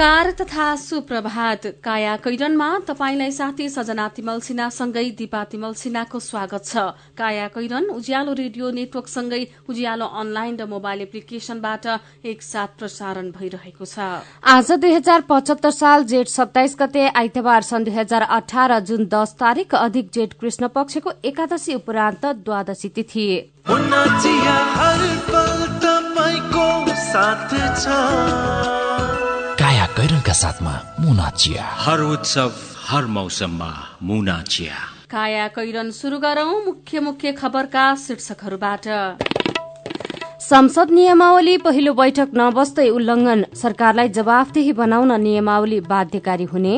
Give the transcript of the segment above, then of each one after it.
नमस्कार तथा सुप्रभात। काया कैरनमा तपाईंलाई साथी सजना तिमल सिन्हासँगै दिपा तिमल सिन्हाको स्वागत छ। काया कैरन उज्यालो रेडियो नेटवर्कसँगै उज्यालो अनलाइन र मोबाइल एप्लिकेशनबाट एकसाथ प्रसारण भइरहेको छ। आज दुई हजार पचहत्तर साल जेठ सत्ताइस गते आइतबार सन् दुई हजार अठार जुन दस तारीक अधिक जेठ कृष्ण पक्षको एकादशी उपरान्त द्वादशी तिथि। कैरनका साथमा मुना चिया। हर उत्सव हर मौसममा मुना चिया। काया कैरन शुरू गरौं मुख्य मुख्य खबरका शीर्षकहरूबाट। संसद नियमावली पहिलो बैठक नबस्दै उल्लंघन सरकारलाई जवाफदेही बनाउन नियमावली बाध्यकारी हुने।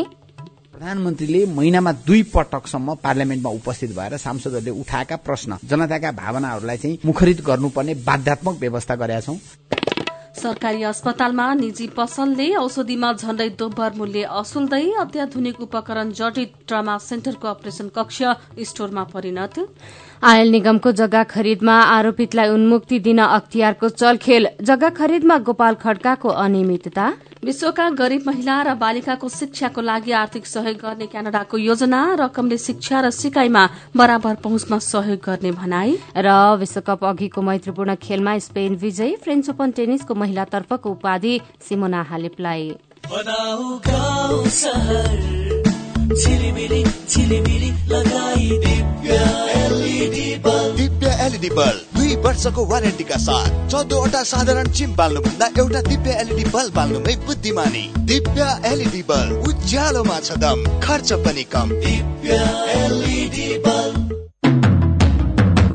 प्रधानमन्त्रीले महिनामा दुई पटकसम्म पार्लियामेन्टमा उपस्थित भएर सांसदहरूले उठाएका प्रश्न जनताका भावनाहरूलाई चाहिँ मुखरित गर्नुपर्ने बाध्यात्मक व्यवस्था गरेका छौं। सरकारी अस्पतालमा निजी पसलले औषधिमा झण्डै दोब्बर मूल्य असुल्दै अत्याधुनिक उपकरण जडित ट्रमा सेन्टरको अपरेशन कक्ष स्टोरमा परिणत। आयल निगमको जग्गा खरिदमा आरोपितलाई उन्मुक्ति दिन अख्तियारको चलखेल। जग्गा खरिदमा गोपाल खड्काको अनियमितता। विश्वका गरीब महिला र बालिकाको शिक्षाको लागि आर्थिक सहयोग गर्ने क्यानाडाको योजना रकमले शिक्षा र सिकाइमा बराबर पहुँचमा सहयोग गर्ने भनाई। र विश्वकप अघिको मैत्रीपूर्ण खेलमा स्पेन विजयी फ्रेन्च ओपन टेनिसको महिलातर्फको उपाधि सिमोना हालेपलाई। दिव्य एलइडी बल्ब दुई वर्षको वारेन्टीका साथ चौधवटा साधारण चिम बाल्नुभन्दा एउटा दिव्य एलइडी बल्ब बाल्नुमै बुद्धिमानी। दिव्य एलइडी बल्ब उज्यालोमा छ दम खर्च पनि कम। दिव्य एलइडी बल्ब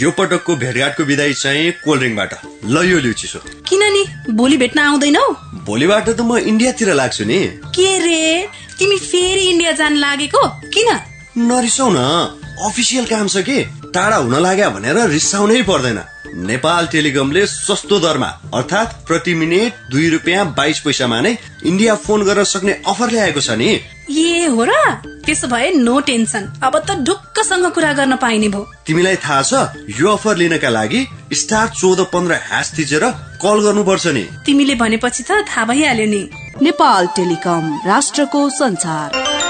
यो पटकको भेटघाटको विदाई चाहिँ कोल्ड ड्रिङ्कबाट। ल यो लिउ चिसो किन नि भोलि भेट्न आउँदैनौ? भोलिबाट त म इन्डियातिर लाग्छु नि। के रे? तिमी फेरि इन्डिया जान लागेको? किन? नरिसाउ न अफिसियल काम छ कि? टाढा हुन लाग्यो भनेर रिसाउनै पर्दैन। नेपाल टेलिकमले सस्तो दरमा अर्थात् प्रति मिनट दुई रुपियाँ बाइस पैसामा नै इन्डिया फोन गर्न सक्ने अफर ल्याएको छ नि। ए हो र? त्यसो भए नो टेन्सन अब त ढुक्कसँग कुरा गर्न पाइने भयो। तिमीलाई थाहा छ यो अफर लिनका लागि स्टार चौध पन्ध्र ह्यास थिचेर कल गर्नुपर्छ नि। तिमीले भनेपछि त थाहा भइहाल्यो नि। नेपाल टेलिकम राष्ट्रको संसार।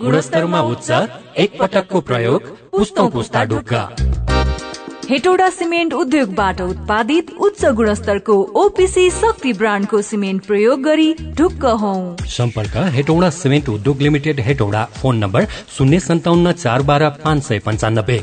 गुणस्तरमा उच्च एक पटकको प्रयोग पुस्तौ पुस्ता ढुक्का। हेटौडा सिमेन्ट उद्योगबाट उत्पादित उच्च गुणस्तरको ओपिसी शक्ति ब्रान्डको सिमेन्ट प्रयोग गरी ढुक्क हौ। सम्पर्क हेटौडा सिमेन्ट उद्योग लिमिटेड हेटौडा फोन नम्बर शून्य सन्ताउन्न चार बाह्र पाँच सय पन्चानब्बे।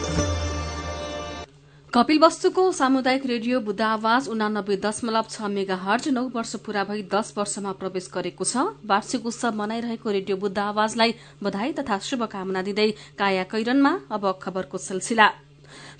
कपिल वस्तुको सामुदायिक रेडियो बुद्ध आवाज उनानब्बे दशमलव छ मेगा हर्ज नौ वर्ष पूरा भई दश वर्षमा प्रवेश गरेको छ। वार्षिक उत्सव मनाइरहेको रेडियो बुद्ध आवाजलाई बधाई तथा शुभकामना दिँदै काया कैरनमा अब खबरको सिलसिला।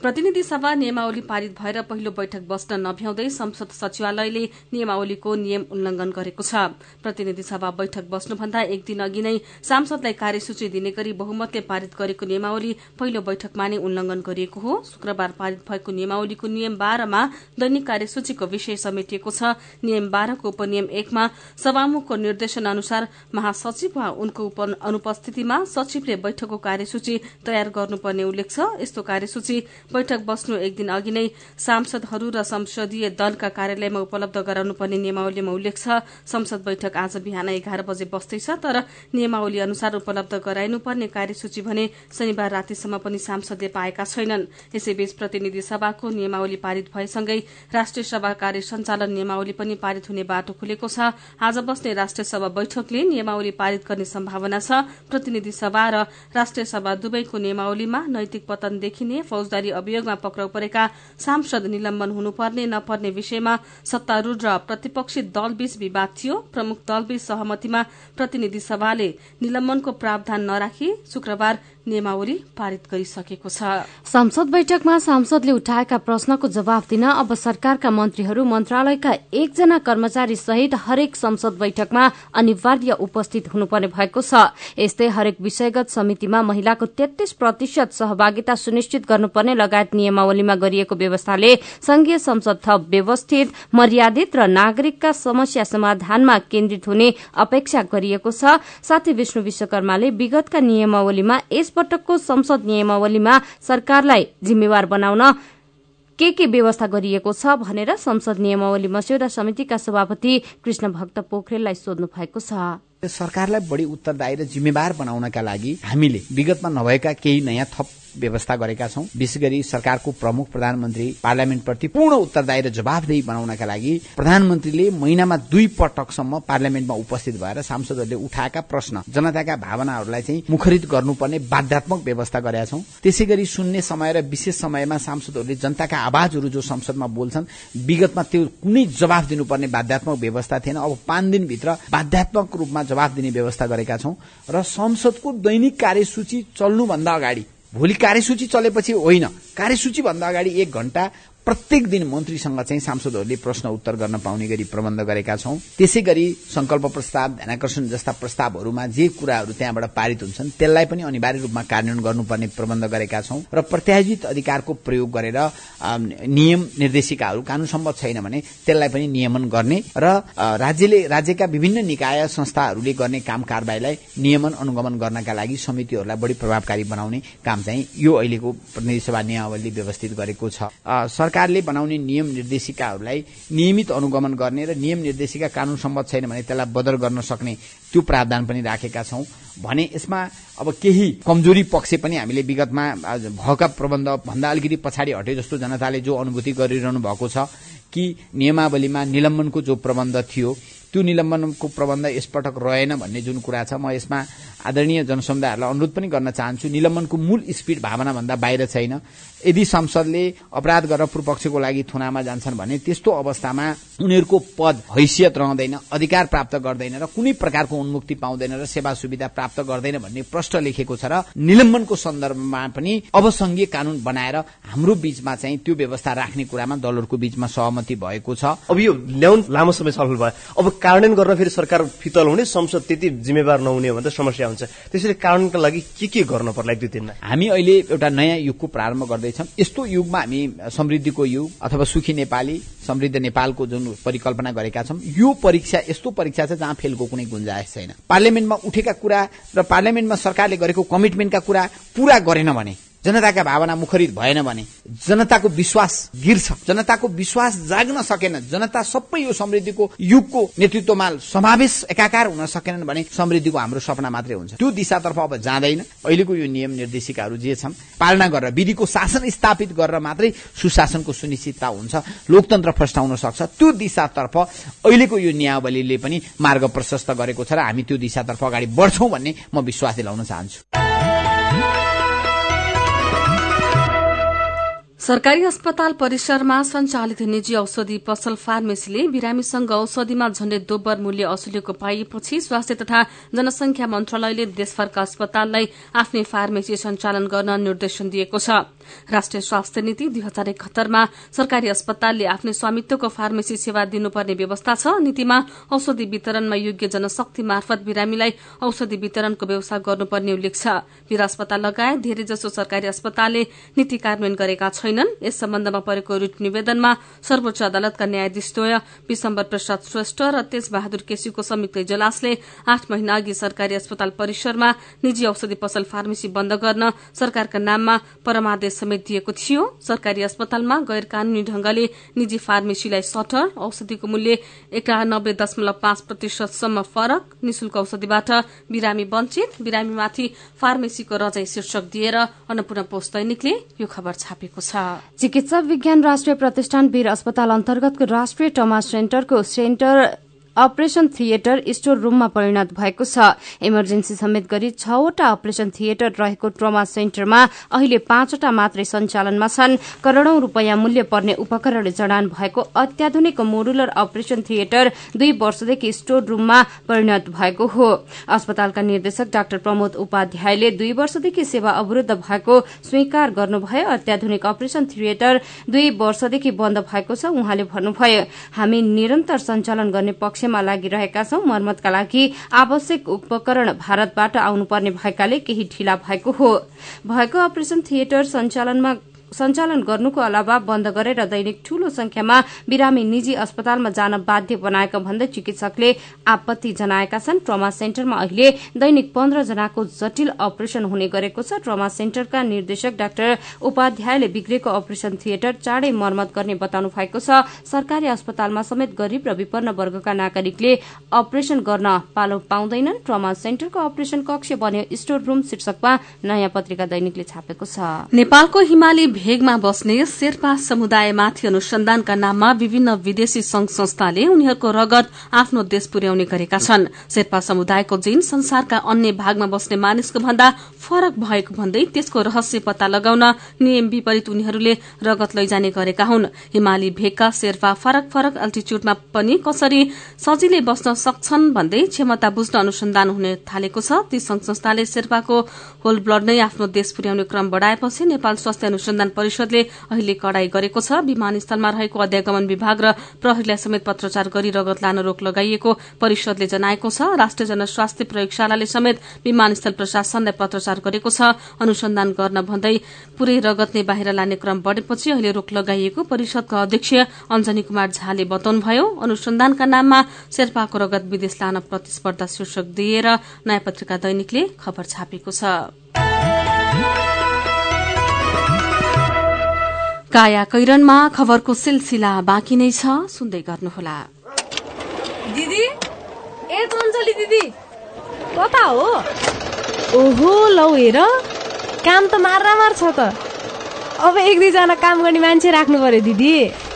प्रतिनिधि सभा नियमावली पारित भएर पहिलो बैठक बस्न नभ्याउँदै संसद सचिवालयले नियमावलीको नियम उल्लंघन गरेको छ। प्रतिनिधि सभा बैठक बस्नुभन्दा एक दिन अघि नै सांसदलाई कार्यसूची दिने गरी बहुमतले पारित गरेको नियमावली पहिलो बैठकमा नै उल्लंघन गरिएको हो। शुक्रबार पारित भएको नियमावलीको नियम बाह्रमा दैनिक कार्यसूचीको विषय समेटिएको छ। नियम बाह्रको उपनियम एकमा सभामुखको निर्देशन अनुसार महासचिव वा उनको अनुपस्थितिमा सचिवले बैठकको कार्यसूची तयार गर्नुपर्ने उल्लेख छ। यस्तो कार्यसूची बैठक बस्नु एक दिन अघि नै सांसदहरू र संसदीय दलका कार्यालयमा उपलब्ध गराउनुपर्ने नियमावलीमा उल्लेख छ। संसद बैठक आज बिहान एघार बजे बस्दैछ तर नियमावली अनुसार उपलब्ध गराइनुपर्ने कार्यसूची भने शनिबार रातिसम्म पनि सांसदले पाएका छैनन्। यसैबीच प्रतिनिधि सभाको नियमावली पारित भएसँगै राष्ट्रिय सभा कार्य सञ्चालन नियमावली पनि पारित हुने बाटो खुलेको छ। आज बस्ने राष्ट्रिय सभा बैठकले नियमावली पारित गर्ने सम्भावना छ। प्रतिनिधि सभा र राष्ट्रिय सभा दुवैको नियमावलीमा नैतिक पतन देखिने फौजदारी अभियोगमा पक्राउ परेका सांसद निलम्बन हुनुपर्ने नपर्ने विषयमा सत्तारूढ़ र प्रतिपक्षी दलबीच विवाद थियो। प्रमुख दलबीच सहमतिमा प्रतिनिधि सभाले निलम्बनको प्रावधान नराखी। शुक्रबार नियमावली पारित गरिसकेको छ। संसद बैठकमा सांसदले उठाएका प्रश्नको जवाब दिन अब सरकारका मन्त्रीहरू मन्त्रालयका एकजना कर्मचारी सहित हरेक संसद बैठकमा अनिवार्य उपस्थित हुनुपर्ने भएको छ। यस्तै हरेक विषयगत समितिमा महिलाको तेत्तीस प्रतिशत सहभागिता सुनिश्चित गर्नुपर्ने लगायत नियमावलीमा गरिएको व्यवस्थाले संघीय संसद थप व्यवस्थित मर्यादित र नागरिकका समस्या समाधानमा केन्द्रित हुने अपेक्षा गरिएको छ। साथै विष्णु विश्वकर्माले विगतका नियमावलीमा यसपटकको संसद नियमावलीमा सरकारलाई जिम्मेवार बनाउन के के व्यवस्था गरिएको छ भनेर संसद नियमावली मस्यौदा समितिका सभापति कृष्ण भक्त पोखरेललाई सोध्नु भएको छ। सरकारलाई बढी उत्तरदायी र जिम्मेवार बनाउनका लागि हामीले विगतमा नभएका केही नयाँ थप व्यवस्था गरेका छौं। विशेष गरी सरकारको प्रमुख प्रधानमन्त्री पार्लियामेन्टप्रति पूर्ण उत्तरदायी र जवाबदेही बनाउनका लागि प्रधानमन्त्रीले महिनामा दुई पटकसम्म पार्लियामेन्टमा उपस्थित भएर सांसदहरूले उठाएका प्रश्न जनताका भावनाहरूलाई चाहिँ मुखरित गर्नुपर्ने बाध्यात्मक व्यवस्था गरेका छौं। त्यसै गरी सुन्ने समय र विशेष समयमा सांसदहरूले जनताका आवाजहरू जो संसदमा बोल्छन् विगतमा त्यो कुनै जवाब दिनुपर्ने बाध्यात्मक व्यवस्था थिएन। अब पाँच दिनभित्र बाध्यात्मक रूपमा जवाब दिने व्यवस्था गरेका छौं। र संसदको दैनिक कार्यसूची चल्नुभन्दा अगाडि भोलि कार्यसूची चलेपछि होइन। कार्यसूची भन्दा अगाडि एक घण्टा प्रत्येक दिन मन्त्रीसँग चाहिँ सांसदहरूले प्रश्न उत्तर गर्न पाउने गरी प्रबन्ध गरेका छौं। त्यसै गरी संकल्प प्रस्ताव ध्यानकर्षण जस्ता प्रस्तावहरूमा जे कुराहरू त्यहाँबाट पारित हुन्छन् त्यसलाई पनि अनिवार्य रूपमा कार्यान्वयन गर्नुपर्ने प्रबन्ध गरेका छौं र प्रत्यायोजित अधिकारको प्रयोग गरेर नियम निर्देशिकाहरू कानून सम्मत छैन भने त्यसलाई पनि नियमन गर्ने र राज्यले राज्यका विभिन्न निकाय संस्थाहरूले गर्ने काम कारवाहीलाई नियमन अनुगमन गर्नका लागि समितिहरूलाई बढी प्रभावकारी बनाउने काम चाहिँ यो अहिलेको प्रतिनिधि सभा नियमावलीले व्यवस्थित गरेको छ। सरकारले बनाउने नियम निर्देशिकाहरूलाई नियमित अनुगमन गर्ने र नियम निर्देशिका कानून सम्मत छैन भने त्यसलाई बदल गर्न सक्ने त्यो प्रावधान पनि राखेका छौं। भने यसमा अब केही कमजोरी पक्ष पनि हामीले विगतमा भएका प्रबन्ध भन्दा अलिकति पछाडि हटे जस्तो जनताले जो अनुभूति गरिरहनु भएको छ कि नियमावलीमा निलम्बनको जो प्रबन्ध थियो त्यो निलम्बनको प्रबन्ध यसपटक रहेन भन्ने जुन कुरा छ म यसमा आदरणीय जनसमुदायहरूलाई अनुरोध पनि गर्न चाहन्छु। निलम्बनको मूल स्पिड भावनाभन्दा बाहिर छैन। यदि संसदले अपराध गरेर पूर्वपक्षको लागि थुनामा जान्छन् भने त्यस्तो अवस्थामा उनीहरूको पद हैसियत रहँदैन अधिकार प्राप्त गर्दैन र कुनै प्रकारको उन्मुक्ति पाउँदैन र सेवा सुविधा प्राप्त गर्दैन भन्ने प्रश्न लेखेको छ र निलम्बनको सन्दर्भमा पनि अब संघीय कानून बनाएर हाम्रो बीचमा चाहिँ त्यो व्यवस्था राख्ने कुरामा दलहरूको बीचमा सहमति भएको छ। अब यो ल्याउन लामो समय छलफल भयो। अब कार्यान्वयन गर्न फेरि सरकार फितल हुने संसद त्यति जिम्मेवार नहुने हो भने त समस्या हुन्छ। त्यसैले कार्यान्वयनका लागि के के गर्नु पर्ला एक दुई दिनमा? हामी अहिले एउटा नयाँ युगको प्रारम्भ गर्दैछौँ यस्तो युगमा हामी समृद्धिको युग अथवा सुखी नेपाली समृद्ध नेपालको जुन परिकल्पना गरेका छौँ यो परीक्षा यस्तो परीक्षा छ जहाँ फेलको कुनै गुन्जायस छैन। पार्लियामेन्टमा उठेका कुरा र पार्लियामेन्टमा सरकारले गरेको कमिटमेन्टका कुरा पूरा गरेन भने जनताका भावना मुखरित भएन भने जनताको विश्वास गिर्छ। जनताको विश्वास जाग्न सकेन। जनता सबै यो समृद्धिको युगको नेतृत्वमा समावेश एकाकार हुन सकेनन् भने समृद्धिको हाम्रो सपना मात्रै हुन्छ। त्यो दिशातर्फ अब जाँदैन। अहिलेको यो नियम निर्देशिकाहरू जे छन् पालना गरेर विधिको शासन स्थापित गरेर मात्रै सुशासनको सुनिश्चितता हुन्छ लोकतन्त्र फस्टाउन सक्छ। त्यो दिशातर्फ अहिलेको यो नियावलीले पनि मार्ग प्रशस्त गरेको छ र हामी त्यो दिशातर्फ अगाडि बढ्छौं भन्ने म विश्वास दिलाउन चाहन्छु। सरकारी अस्पताल परिसरमा सञ्चालित निजी औषधि पसल फार्मेसीले बिरामीसँग औषधिमा झण्डै दोब्बर मूल्य असुलेको पाइएपछि स्वास्थ्य तथा जनसंख्या मन्त्रालयले देशभरका अस्पताललाई आफ्नै फार्मेसी सञ्चालन गर्न निर्देशन दिएको छ। राष्ट्रिय स्वास्थ्य नीति दुई हजार एकहत्तरमा सरकारी अस्पतालले आफ्नै स्वामित्वको फार्मेसी सेवा दिनुपर्ने व्यवस्था छ। नीतिमा औषधि वितरणमा योग्य जनशक्ति मार्फत बिरामीलाई औषधि वितरणको व्यवसाय गर्नुपर्ने उल्लेख छ। वीर अस्पताल लगायत धेरैजसो सरकारी अस्पतालले नीति कार्यान्वयन गरेका छैनन् यस सम्बन्धमा परेको रिट निवेदनमा सर्वोच्च अदालतका न्यायाधीशद्वय विशम्बर प्रसाद श्रेष्ठ र तेज बहादुर केसीको संयुक्त इजलासले आठ महिना अघि सरकारी अस्पताल परिसरमा निजी औषधि पसल फार्मेसी बन्द गर्न सरकारका नाममा परमादेश समेत दिएको थियो। सरकारी अस्पतालमा गैर कानूनी ढंगले निजी फार्मेसीलाई सटर औषधिको मूल्य एकानब्बे दशमलव पाँच प्रतिशतसम्म फरक निशुल्क औषधिबाट बिरामी वञ्चित बिरामीमाथि फार्मेसीको रजाई शीर्षक दिएर अन्नपूर्ण पोस्ट दैनिकले यो खबर छापेको छ। चिकित्सा विज्ञान राष्ट्रिय प्रतिष्ठान वीर अस्पताल अन्तर्गतको राष्ट्रिय टमा सेन्टरको सेन्टर अपरेशन थिएटर स्टोर रूममा परिणत भएको छ। इमर्जेन्सी समेत गरी छवटा अपरेशन थिएटर रहेको ट्रमा सेन्टरमा अहिले पाँचवटा मात्रै सञ्चालनमा छन्। करोड़ौं रूपियाँ मूल्य पर्ने उपकरण जडान भएको अत्याधुनिक मोडुलर अपरेशन थिएटर दुई वर्षदेखि स्टोर रूममा परिणत भएको हो। अस्पतालका निर्देशक डाक्टर प्रमोद उपाध्यायले दुई वर्षदेखि सेवा अवरूद्ध भएको स्वीकार गर्नुभयो। अत्याधुनिक अपरेशन थिएटर दुई वर्षदेखि बन्द भएको छ। उहाँले भन्नुभयो हामी निरन्तर सञ्चालन गर्ने पक्ष पक्षमा लागिरहेका छौं। मर्मतका लागि आवश्यक उपकरण भारतबाट आउनुपर्ने भएकाले केही ढिला भएको हो। भएको अपरेशन थिएटर सञ्चालनमा सञ्चालन गर्नुको अलावा बन्द गरेर दैनिक ठूलो संख्यामा बिरामी निजी अस्पतालमा जान बाध्य बनाएका भन्दै चिकित्सकले आपत्ति जनाएका छन्। ट्रमा सेन्टरमा अहिले दैनिक पन्ध्र जनाको जटिल अपरेशन हुने गरेको छ। ट्रमा सेन्टरका निर्देशक डाक्टर उपाध्यायले बिग्रेको अपरेशन थिएटर चाँडै मर्मत गर्ने बताउनु भएको छ। सरकारी अस्पतालमा समेत गरीब र विपन्न वर्गका नागरिकले अपरेशन गर्न पालो पाउँदैनन्। ट्रमा सेन्टरको अपरेशन कक्ष बन्यो स्टोर रूम शीर्षकमा नयाँ पत्रिका दैनिकले छापेको छ। नेपालको हिमाली भेगमा बस्ने शेर्पा समुदायमाथि अनुसन्धानका नाममा विभिन्न विदेशी संघ संस्थाले उनीहरूको रगत आफ्नो देश पुर्याउने गरेका छन्। शेर्पा समुदायको जिन संसारका अन्य भागमा बस्ने मानिसको भन्दा फरक भएको भन्दै त्यसको रहस्य पत्ता लगाउन नियम विपरीत उनीहरूले रगत लैजाने गरेका हुन्। हिमाली भेगका शेर्पा फरक फरक अल्टिच्युडमा पनि कसरी सजिलै बस्न सक्छन् भन्दै क्षमता बुझ्न अनुसन्धान हुने थालेको छ। ती संघ संस्थाले शेर्पाको होल ब्लड नै आफ्नो देश पुर्याउने क्रम बढ़ाएपछि नेपाल स्वास्थ्य अनुसन्धान परिषदले अहिले कड़ाई गरेको छ। विमानस्थलमा रहेको अध्यागमन विभाग र प्रहरीलाई समेत पत्रचार गरी रगत लान रोक लगाइएको परिषदले जनाएको छ। राष्ट्रिय जनस्वास्थ्य प्रयोगशालाले समेत विमानस्थल प्रशासनलाई पत्रचार गरेको छ। अनुसन्धान गर्न भन्दै पूरै रगत नै बाहिर लाने क्रम बढ़ेपछि अहिले रोक लगाइएको परिषदका अध्यक्ष अञ्जनी कुमार झाले बताउनुभयो। अनुसन्धानका नाममा शेर्पाको रगत विदेश लान प्रतिस्पर्धा शीर्षक दिएर नयाँ पत्रिका दैनिकले खबर छापेको छ। काया कैरनमा खबरको सिलसिला बाँकी नै छ। सुन्दै गर्नुहोला। दिदी ए चञ्चली दिदी कता हो? ओहो लौ हेर। काम त मार छ त। अब एक दुईजना काम गर्ने मान्छे राख्नु पर्यो दिदी।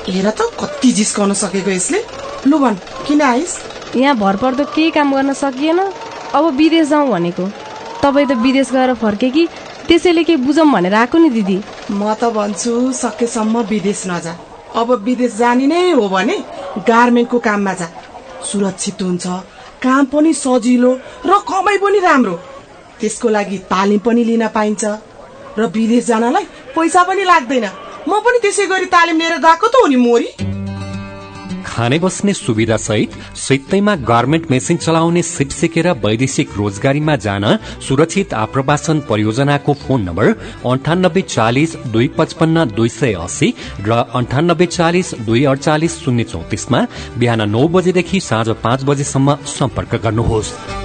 हेर त कति जिस्काउन सकेको यसले। लु भन् किन आइस? यहाँ भरपर्दो केही काम गर्न सकिएन। अब विदेश जाउँ भनेको। तपाईँ त विदेश गएर फर्के कि? त्यसैले के बुझौँ भनेर आएको नि दिदी। म त भन्छु सकेसम्म विदेश नजा। अब विदेश जाने नै हो भने गार्मेन्टको काममा जा। सुरक्षित हुन्छ काम पनि सजिलो र कमाइ पनि राम्रो। त्यसको लागि तालिम पनि लिन पाइन्छ। र विदेश जानलाई पैसा पनि लाग्दैन। म पनि त्यसै गरी तालिम लिएर गएको त हो नि मोरी? खाने बस्ने सुविधा सहित सित्तैमा गार्मेन्ट मेसिन चलाउने सिप सिकेर वैदेशिक रोजगारीमा जान सुरक्षित आप्रवासन परियोजनाको फोन नम्बर अन्ठानब्बे चालिस दुई पचपन्न दुई सय अस्सी र अन्ठानब्बे चालिस दुई अडचालिस शून्य चौतिसमा बिहान नौ बजेदेखि साँझ पाँच बजेसम्म सम्पर्क गर्नुहोस्।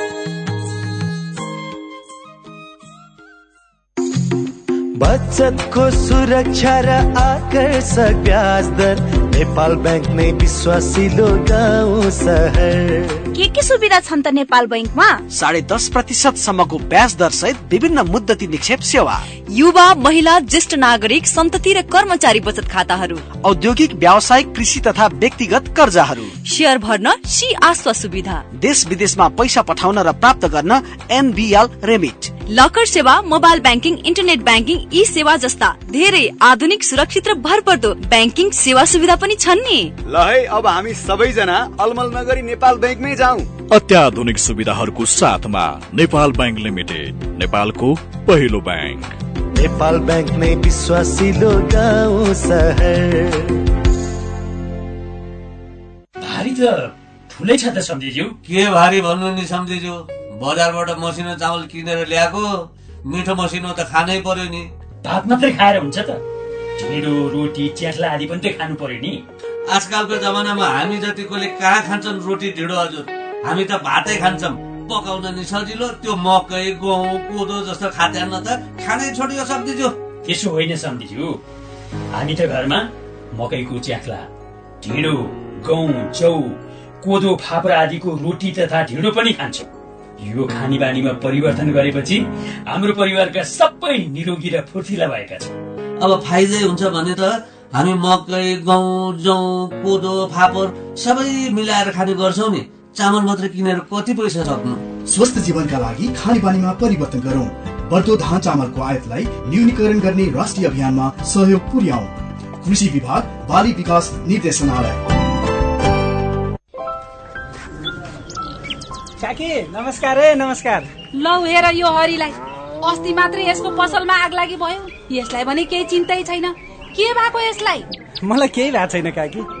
बचतको सुरक्षा र आकर्षक ब्याज दर नेपाल ब्याङ्क नै विश्वासिलो गाउँ सहर। के के सुविधा छन् त नेपाल बैङ्कमा साढे दस प्रतिशत सम्मको ब्याज दर सहित विभिन्न मुद्दती निक्षेप सेवा। युवा महिला ज्येष्ठ नागरिक सन्तति र कर्मचारी बचत खाताहरू। औद्योगिक व्यावसायिक कृषि तथा व्यक्तिगत कर्जाहरू। सेयर भर्न सी आस्वा सुविधा। देश विदेशमा पैसा पठाउन र प्राप्त गर्न एनबिएल रेमिट। लकर सेवा mobile banking internet banking e सेवा जस्ता धेरै आधुनिक सुरक्षित र भरपर्दो ब्याङ्किङ सेवा सुविधा पनि छन् नि। ल है अब हामी सबैजना अलमल नगरी नेपाल ब्याङ्कमै जाउँ। अत्याधुनिक सुविधाहरूको साथमा नेपाल ब्याङ्क लिमिटेड नेपालको पहिलो ब्याङ्क। नेपाल ब्याङ्क नै विश्वासिलो गाउँ सहर भारी त ठुलै छ त सम्झिज्यू। के भारी भन्नु नि सम्झिज्यू? बजारबाट मसिनो चामल किनेर ल्याएको मिठो मसिनो त खानै पर्यो नि। भात मात्रै खाएर हुन्छ त। ढिँडो रोटी च्याख्ला आदि पनि त खानु पर्यो नि। आजकलको जमानामा हामी जतिकोले कहाँ खान्छन् रोटी ढिँडो हजुर? हामी त भातै खान्छौँ। पकाउन नि सजिलो त्यो मकै गहुँ कोदो जस्तो खाद्यान्न त खानै छोडियो सम्झिज्यू। त्यसो होइन सम्झिज्यू। हामी त घरमा मकैको च्याख्ला ढिँडो गहुँ चौ कोदो फापर आदिको रोटी तथा ढिँडो पनि खान्छौँ। यो खानी बानीमा परिवर्तन गरेपछि हाम्रो परिवारका सबै निरोगी र फुर्तिला भएका छन्। अब फाइदै हुन्छ भने त हामी मकै गहुँ जौ कोदो फापर सबै मिलाएर खाने गर्छौँ नि। चामल मात्र किनेर कति पैसा सक्नु स्वस्थ जीवनका लागि खानेपानीमा परिवर्तन गरौँ। बढ्दो धान चामलको आयातलाई न्यूनीकरण गर्ने राष्ट्रिय अभियानमा सहयोग पुर्याउ। कृषि विभाग बाली विकास निर्देशनालय। काकी नमस्कार है नमस्कार। लौ हेर यो हरिलाई। अस्ति मात्रै यसको पसलमा आग लागि भयो। यसलाई भने केही चिन्तै छैन। के भएको यसलाई? मलाई केही भएको छैन काकी।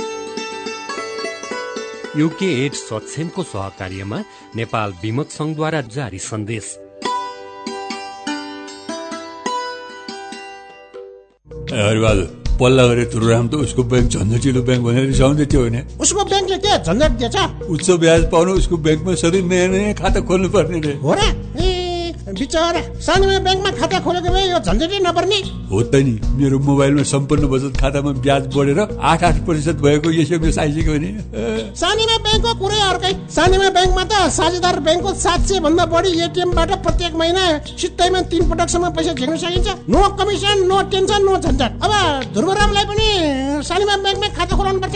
युके एड सक्षमको सहकार्यमा नेपाल विमक संघद्वारा जारी सन्देश। हरिबहादुर पल्ला गरेर तुरुराम त उसको ब्याङ्क झन्झटिलो ब्याङ्क भनेर रिसाउँदै थियो होइन? उसको ब्याङ्कले के झन्झट दिएछ? उच्च ब्याज पाउनु उसको ब्याङ्कमा सधैँ नयाँ नयाँ खाता खोल्नु पर्ने रे। हो र? सानोमा ब्याङ्कमा खाता खोलेको भए यो झन्झटै नपर्ने। हो त नि मेरो मोबाइलमा सम्पूर्ण बचत खातामा ब्याज बढेर आठ आठ प्रतिशत भएको एसएमएस आइसक्यो भने। सानीमा ब्याङ्कको कुरै अर्कै। सानीमा ब्याङ्कमा त साझेदार ब्याङ्कको सात सय भन्दा बढी एटिएमबाट प्रत्येक महिना सित्तैमा तिन पटकसम्म पैसा झिक्न सकिन्छ। No commission no tension no झन्झट। अब ध्रुवरामलाई पनि सानीमा ब्याङ्कमै खाता खोलाउनु पर्छ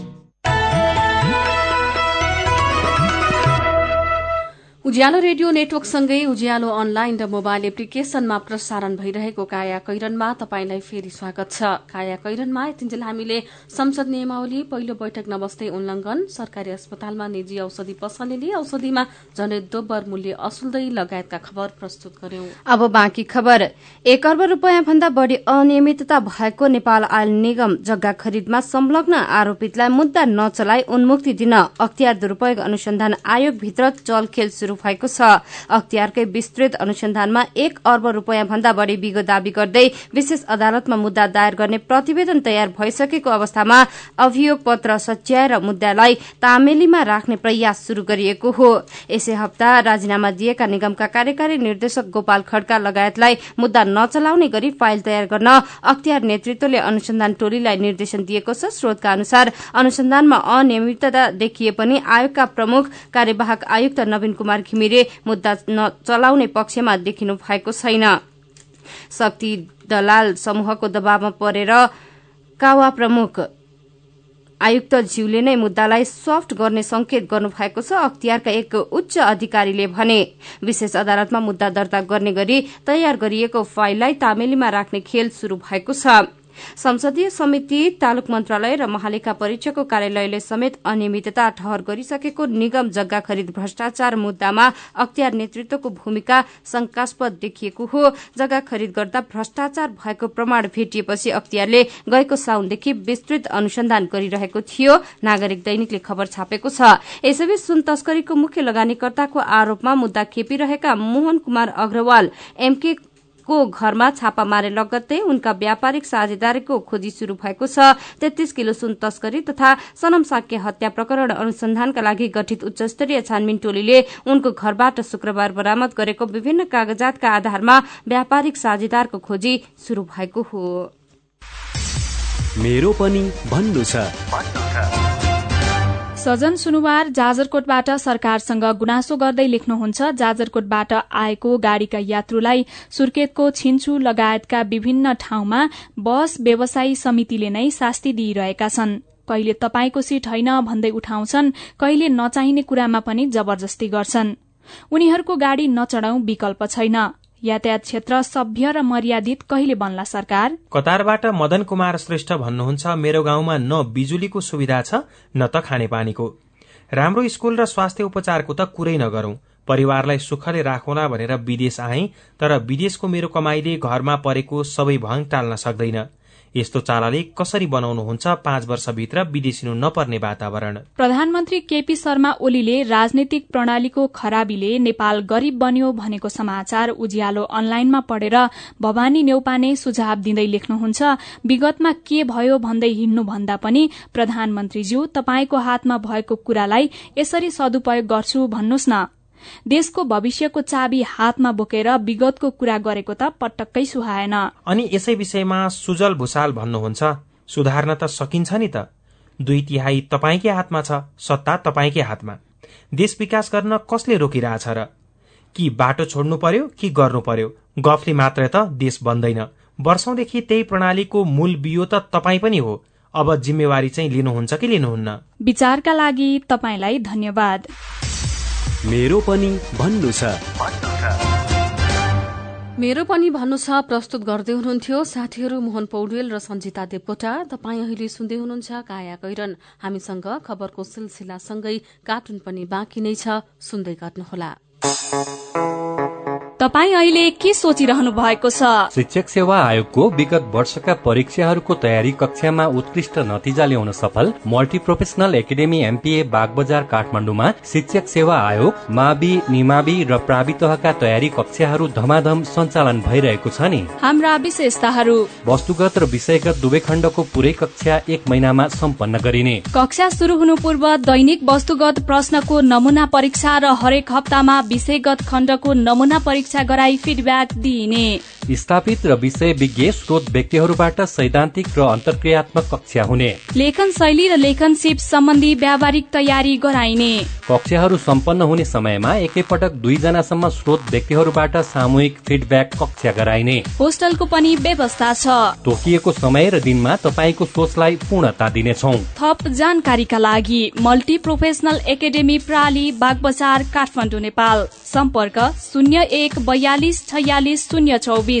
उज्यालो रेडियो नेटवर्कसँगै उज्यालो अनलाइन र मोबाइल एप्लिकेशनमा प्रसारण भइरहेको काया कैरनमा तपाईंलाई फेरि स्वागत छ। काया कैरनमा यतिन्जेल हामीले संसद नियमावली पहिलो बैठक नबस्दै उल्लंघन सरकारी अस्पतालमा निजी औषधि पसलेले औषधिमा झण्डै दोब्बर मूल्य असुल्दै लगायतका खबर प्रस्तुत गर्यौं। अब बाँकी खबर। एक अर्ब रूपियाँ भन्दा बढ़ी अनियमितता भएको नेपाल आयल निगम जग्गा खरिदमा संलग्न आरोपितलाई मुद्दा नचलाई उन्मुक्ति दिन अख्तियार दुरूपयोग अनुसन्धान आयोगभित्र चलखेल शुरू भएको छ। अख्तियारकै विस्तृत अनुसन्धानमा एक अर्ब रूपियाँ भन्दा बढ़ी बिगो दावी गर्दै विशेष अदालतमा मुद्दा दायर गर्ने प्रतिवेदन तयार भइसकेको अवस्थामा अभियोग पत्र सच्याएर मुद्दालाई तामेलीमा राख्ने प्रयास शुरू गरिएको हो। यसै हप्ता राजीनामा दिएका निगमका कार्यकारी निर्देशक गोपाल खड्का लगायतलाई मुद्दा नचलाउने गरी फाइल तयार गर्न अख्तियार नेतृत्वले अनुसन्धान टोलीलाई निर्देशन दिएको छ। स्रोतका अनुसार अनुसन्धानमा अनियमितता देखिए पनि आयोगका प्रमुख कार्यवाहक आयुक्त नवीन कुमार घिमिरे मुद्दा चलाउने पक्षमा देखिनु भएको छैन। शक्ति दलाल समूहको दबावमा परेर कावा प्रमुख आयुक्त ज्यूले नै मुद्दालाई सफ्ट गर्ने संकेत गर्नुभएको छ। अख्तियारका एक उच्च अधिकारीले भने विशेष अदालतमा मुद्दा दर्ता गर्ने गरी तयार गरिएको फाइललाई तामेलीमा राख्ने खेल शुरू भएको छ। संसदीय समिति तालुक मन्त्रालय र महालेखा परीक्षकको कार्यालयले समेत अनियमितता ठहर गरिसकेको निगम जग्गा खरिद भ्रष्टाचार मुद्दामा अख्तियार नेतृत्वको भूमिका शंकास्पद देखिएको हो। जग्गा खरिद गर्दा भ्रष्टाचार भएको प्रमाण भेटिएपछि अख्तियारले गएको साउनदेखि विस्तृत अनुसन्धान गरिरहेको थियो। नागरिक दैनिकले खबर छापेको छ। यसैबीच सुन तस्करीको मुख्य लगानीकर्ताको आरोपमा मुद्दा खेपिरहेका मोहन कुमार अग्रवाल एमके को घरमा छापा मारे लगत्तै उनका व्यापारिक साझेदारीको खोजी शुरू भएको छ। तेत्तीस किलो सुन तस्करी तथा सनम साक्य हत्या प्रकरण अनुसन्धानका लागि गठित उच्च स्तरीय छानबिन टोलीले उनको घरबाट शुक्रबार बरामद गरेको विभिन्न कागजातका आधारमा व्यापारिक साझेदारको खोजी शुरू भएको हो। मेरो पनि भन्नु छ। सजन सुनुवार जाजरकोटबाट सरकारसँग गुनासो गर्दै लेख्नुहुन्छ जाजरकोटबाट आएको गाड़ीका यात्रुलाई सुर्खेतको छिन्चु लगायतका विभिन्न ठाउँमा बस व्यवसायी समितिले नै शास्ति दिइरहेका छन्। कहिले तपाईँको सीट होइन भन्दै उठाउँछन् कहिले नचाहिने कुरामा पनि जबरजस्ती गर्छन्। उनीहरूको गाड़ी नचढाउ विकल्प छैन। यातायात क्षेत्र सभ्य र मर्यादित कहिले बन्ला सरकार? कतारबाट मदन कुमार श्रेष्ठ भन्नुहुन्छ मेरो गाउँमा न बिजुलीको सुविधा छ न त खानेपानीको। राम्रो स्कूल र स्वास्थ्य उपचारको त कुरै नगरौं। परिवारलाई सुखले राखौला भनेर विदेश आए तर विदेशको मेरो कमाईले घरमा परेको सबै भङ टाल्न सक्दैन। यस्तो चालाले कसरी बनाउनुहुन्छ पाँच वर्षभित्र विदेशिनु नपर्ने वातावरण? प्रधानमन्त्री केपी शर्मा ओलीले राजनैतिक प्रणालीको खराबीले नेपाल गरीब बन्यो भनेको समाचार उज्यालो अनलाइनमा पढेर भवानी नेउपाने सुझाव दिँदै लेख्नुहुन्छ विगतमा के भयो भन्दै हिँड्नु भन्दा पनि प्रधानमन्त्रीज्यू तपाईँको हातमा भएको कुरालाई यसरी सदुपयोग गर्छु भन्नुहोस् न। देशको भविष्यको चाबी हातमा बोकेर विगतको कुरा गरेको त पटक्कै सुहाएन। अनि यसै विषयमा सुजल भूषाल भन्नुहुन्छ सुधार्न त सकिन्छ नि त। दुई तिहाई तपाईँकै हातमा छ सत्ता तपाईँकै हातमा। देश विकास गर्न कसले रोकिरहेछ र? कि बाटो छोड्नु पर्यो कि गर्नु पर्यो? गफले मात्र त देश बन्दैन। वर्षौंदेखि त्यही प्रणालीको मूल बियो त तपाईँ पनि हो। अब जिम्मेवारी चाहिँ लिनुहुन्छ कि लिनुहुन्न? विचारका लागि तपाईँलाई धन्यवाद। मेरो पनि भन्नु छ। मेरो पनि भन्नु छ प्रस्तुत गर्दै हुनुहुन्थ्यो साथीहरू मोहन पौडेल र सञ्जिता देवकोटा। तपाईँ अहिले सुन्दै हुनुहुन्छ काया कैरन। हामीसँग खबरको सिलसिलासँगै कार्टुन पनि बाँकी नै छ सुन्दै गर्नुहोला। तपाईँ अहिले के सोचिरहनु भएको छ? शिक्षक सेवा आयोगको विगत वर्षका परीक्षाहरूको तयारी कक्षामा उत्कृष्ट नतिजा ल्याउन सफल multi professional academy MPA Bagbazar काठमाडौँमा शिक्षक सेवा आयोग मावि निमावि र प्रावि तहका तयारी कक्षाहरू धमाधम सञ्चालन भइरहेको छ नि। हाम्रा विशेषताहरू। वस्तुगत र विषयगत दुवै खण्डको पुरै कक्षा एक महिनामा सम्पन्न गरिने। कक्षा शुरू हुनु पूर्व दैनिक वस्तुगत प्रश्नको नमुना परीक्षा र हरेक हप्तामा विषयगत खण्डको नमुना परीक्षा परीक्षा गराई फिडब्याक दिइने। स्थापित र विषय विज्ञ स्रोत व्यक्तिहरूबाट सैद्धान्तिक र अन्तर्क्रियात्मक कक्षा हुने। लेखन शैली र लेखन सिप सम्बन्धी व्यावहारिक तयारी गराइने। कक्षाहरू सम्पन्न हुने समयमा एकैपटक दुईजनासम्म स्रोत व्यक्तिहरूबाट सामूहिक फिडब्याक कक्षा गराइने। होस्टलको पनि व्यवस्था छ। तोकिएको समय र दिनमा तपाईँको सोचलाई पूर्णता दिनेछौ। थप जानकारीका लागि मल्टी प्रोफेसनल एकाडेमी प्राली बागबजार काठमाडौँ नेपाल। सम्पर्क शून्य एक बयालिस छयालिस शून्य चौबिस।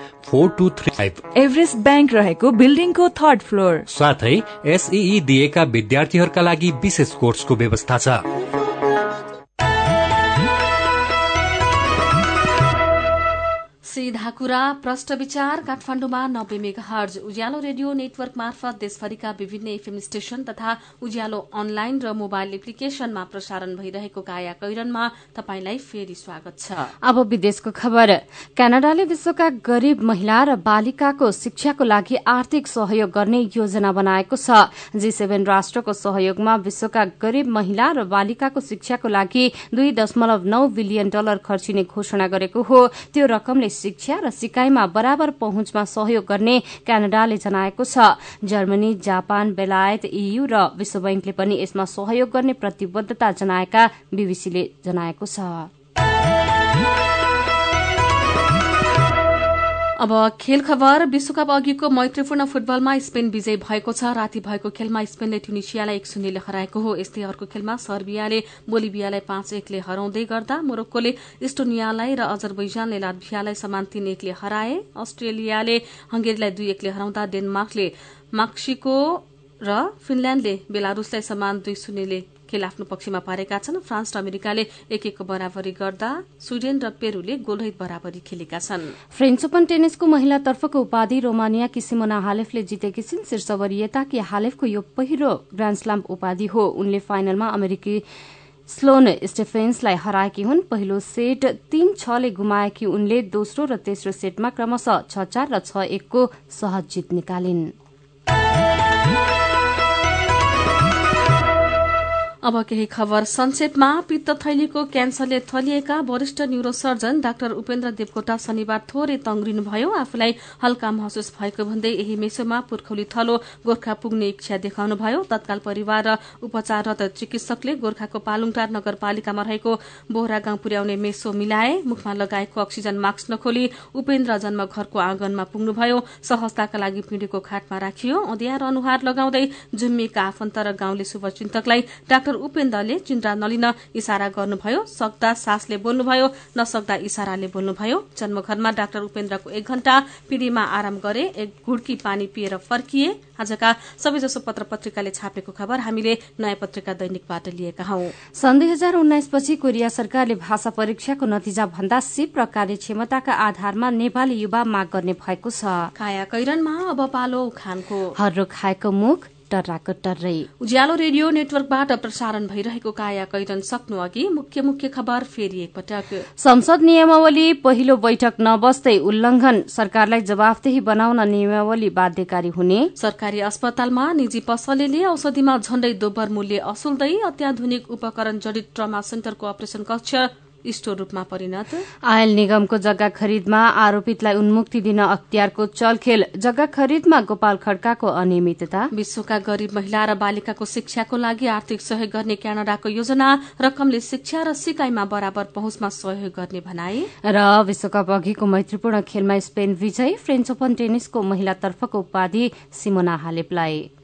Four two three five. Everest bank रहेको बिल्डिङको थर्ड फ्लोर। साथै एसई दिएका विद्यार्थीहरूका लागि विशेष कोर्सको व्यवस्था छ। सीधा कुरा प्रष्ट विचार काठमाडौँमा नब्बे मेगा हर्ज उज्यालो रेडियो नेटवर्क मार्फत देशभरिका विभिन्न एफएम स्टेशन तथा उज्यालो अनलाइन र मोबाइल एप्लिकेशनमा प्रसारण भइरहेको काया कैरनमा तपाईँलाई फेरि स्वागत छ। अब विदेशको खबर। क्यानाडाले विश्वका गरीब महिला र बालिकाको शिक्षाको लागि आर्थिक सहयोग गर्ने योजना बनाएको छ। जी सेभेन राष्ट्रको सहयोगमा विश्वका गरीब महिला र बालिकाको शिक्षाको लागि दुई दशमलव नौ बिलियन डलर खर्चिने घोषणा गरेको हो। त्यो रकमले शिक्षा र सिकाइमा बराबर पहुँचमा सहयोग गर्ने क्यानाडाले जनाएको छ। जर्मनी जापान बेलायत इयू र विश्व बैंकले पनि यसमा सहयोग गर्ने प्रतिबद्धता जनाएका बीबीसीले जनाएको छ। अब खेल खबर विश्वकप अघिको मैत्रीपूर्ण फुटबलमा स्पेन विजय भएको छ। राति भएको खेलमा स्पेनले ट्युनिसियालाई एक शून्यले हराएको हो। यस्तै अर्को खेलमा सर्बियाले बोलिभियालाई पाँच एकले हराउँदै गर्दा मोरक्कोले इस्टोनियालाई र अजरबैजानले लाटभियालाई समान तीन एकले हराए। अस्ट्रेलियाले हंगेरीलाई दुई एकले हराउँदा डेनमार्कले माक्सिको र फिनल्याण्डले बेलारूसलाई समान दुई शून्यले खेल आफ्नो पक्षमा पारेका छन्। फ्रान्स र अमेरिकाले एक एकको बराबरी गर्दा स्वीडेन र पेरूले गोलरहित बराबरी खेलेका छन्। फ्रेन्च ओपन टेनिसको महिलातर्फको उपाधि रोमानियाकी सिमोना हालेफले जितेकी छिन्। शीर्ष वरियताकी हालेफको यो पहिलो ग्रान्डस्लाम उपाधि हो। उनले फाइनलमा अमेरिकी स्लोन स्टेफेन्सलाई हराएकी हुन्। पहिलो सेट तीन छले गुमाएकी उनले दोस्रो र तेस्रो सेटमा क्रमशः छ चार र छ एकको सहज जित निकालिन्। अब केही खबर संक्षेपमा पित्त थैलीको क्यान्सरले थलिएका वरिष्ठ न्युरोसर्जन डाक्टर उपेन्द्र देवकोटा शनिबार थोरै तंग्रिनुभयो। आफूलाई हल्का महसुस भएको भन्दै यही मेसोमा पुर्खौली थलो गोर्खा पुग्ने इच्छा देखाउनुभयो। तत्काल परिवार र उपचाररत चिकित्सकले गोर्खाको पालुङटार नगरपालिकामा रहेको बोहरा गाउँ पुर्याउने मेसो मिलाए। मुखमा लगाएको अक्सिजन मास्क नखोली उपेन्द्र जन्म घरको आँगनमा पुग्नुभयो। सहजताका लागि पिँढीको खाटमा राखियो। अँदियार अनुहार लगाउँदै जुम्मिएका आफन्त र गाउँले शुभचिन्तकलाई डाक्टर डाक्टर उपेन्द्रले चिन्ता नलिन इशारा गर्नुभयो। सक्दा सासले बोल्नुभयो नसक्दा इशाराले बोल्नुभयो। जन्मघरमा डाक्टर उपेन्द्रको एक घण्टा पिँढीमा आराम गरे एक घुड्की पानी पिएर फर्किए। आजका सबैजसो पत्र पत्रिकाले छापेको खबर हामीले नयाँ पत्रिका दैनिकबाट लिएका हौ। सन् दुई हजार उन्नाइसपछि कोरिया सरकारले भाषा परीक्षाको नतिजा भन्दा सिप र कार्यक्षमताका आधारमा नेपाली युवा माग गर्ने भएको छ। काया कैरनमा अब पालो खानको। हर्रो खाएको मुख टर्राको टर्रै उज्यालो रेडियो नेटवर्कबाट प्रसारण भइरहेको काया कैरन सक्नु अघि मुख्य मुख्य खबर फेरि एकपटक। संसद नियमावली पहिलो बैठक नबस्दै उल्लंघन सरकारलाई जवाफदेही बनाउन नियमावली बाध्यकारी हुने। सरकारी अस्पतालमा निजी पसलेले औषधिमा झण्डै दोब्बर मूल्य असुल्दै अत्याधुनिक उपकरण जडित ट्रमा सेन्टरको अपरेशन कक्ष स्टोर रूपमा परिणत। आयल निगमको जग्गा खरिदमा आरोपितलाई उन्मुक्ति दिन अख्तियारको चलखेल जग्गा खरिदमा गोपाल खड्काको अनियमितता। विश्वका गरीब महिला र बालिकाको शिक्षाको लागि आर्थिक सहयोग गर्ने क्यानाडाको योजना रकमले शिक्षा र सिकाइमा बराबर पहुँचमा सहयोग गर्ने भनाई। र विश्वकप अघिको मैत्रीपूर्ण खेलमा स्पेन विजयी फ्रेन्च ओपन टेनिसको महिलातर्फको उपाधि सिमोना हालेपलाई।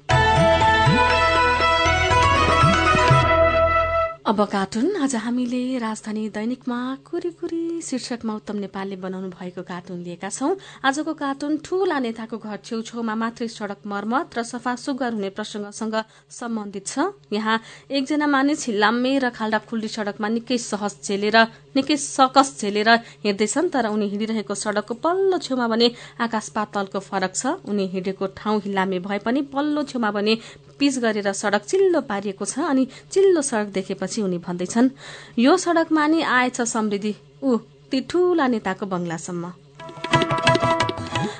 अब कार्टुन। आज हामीले राजधानी दैनिकमा कुरी कुरी शीर्षकमा उत्तम नेपालले बनाउनु भएको कार्टुन लिएका छौं। आजको कार्टुन ठूला नेताको घर छेउछेउमा मात्रै सड़क मर्मत र सफा सुग्घर हुने प्रसंगसँग सम्बन्धित छ। यहाँ एकजना मानिस हिल्लाम्मे र खाल्डा खुल्डी सड़कमा निकै सहज झेलेर निकै सकस झेलेर हिँड्दैछन् तर उनी हिँडिरहेको सड़कको पल्लो छेउमा भने आकाश पातलको फरक छ। उनी हिँडेको ठाउँ हिल्लामे भए पनि पल्लो छेउमा भने पिच गरेर सड़क चिल्लो पारिएको छ अनि चिल्लो सड़क देखेपछि उनी भन्दैछन् यो सड़कमा नि आएछ समृद्धि। ऊ ती ठूला नेताको बंगलासम्म।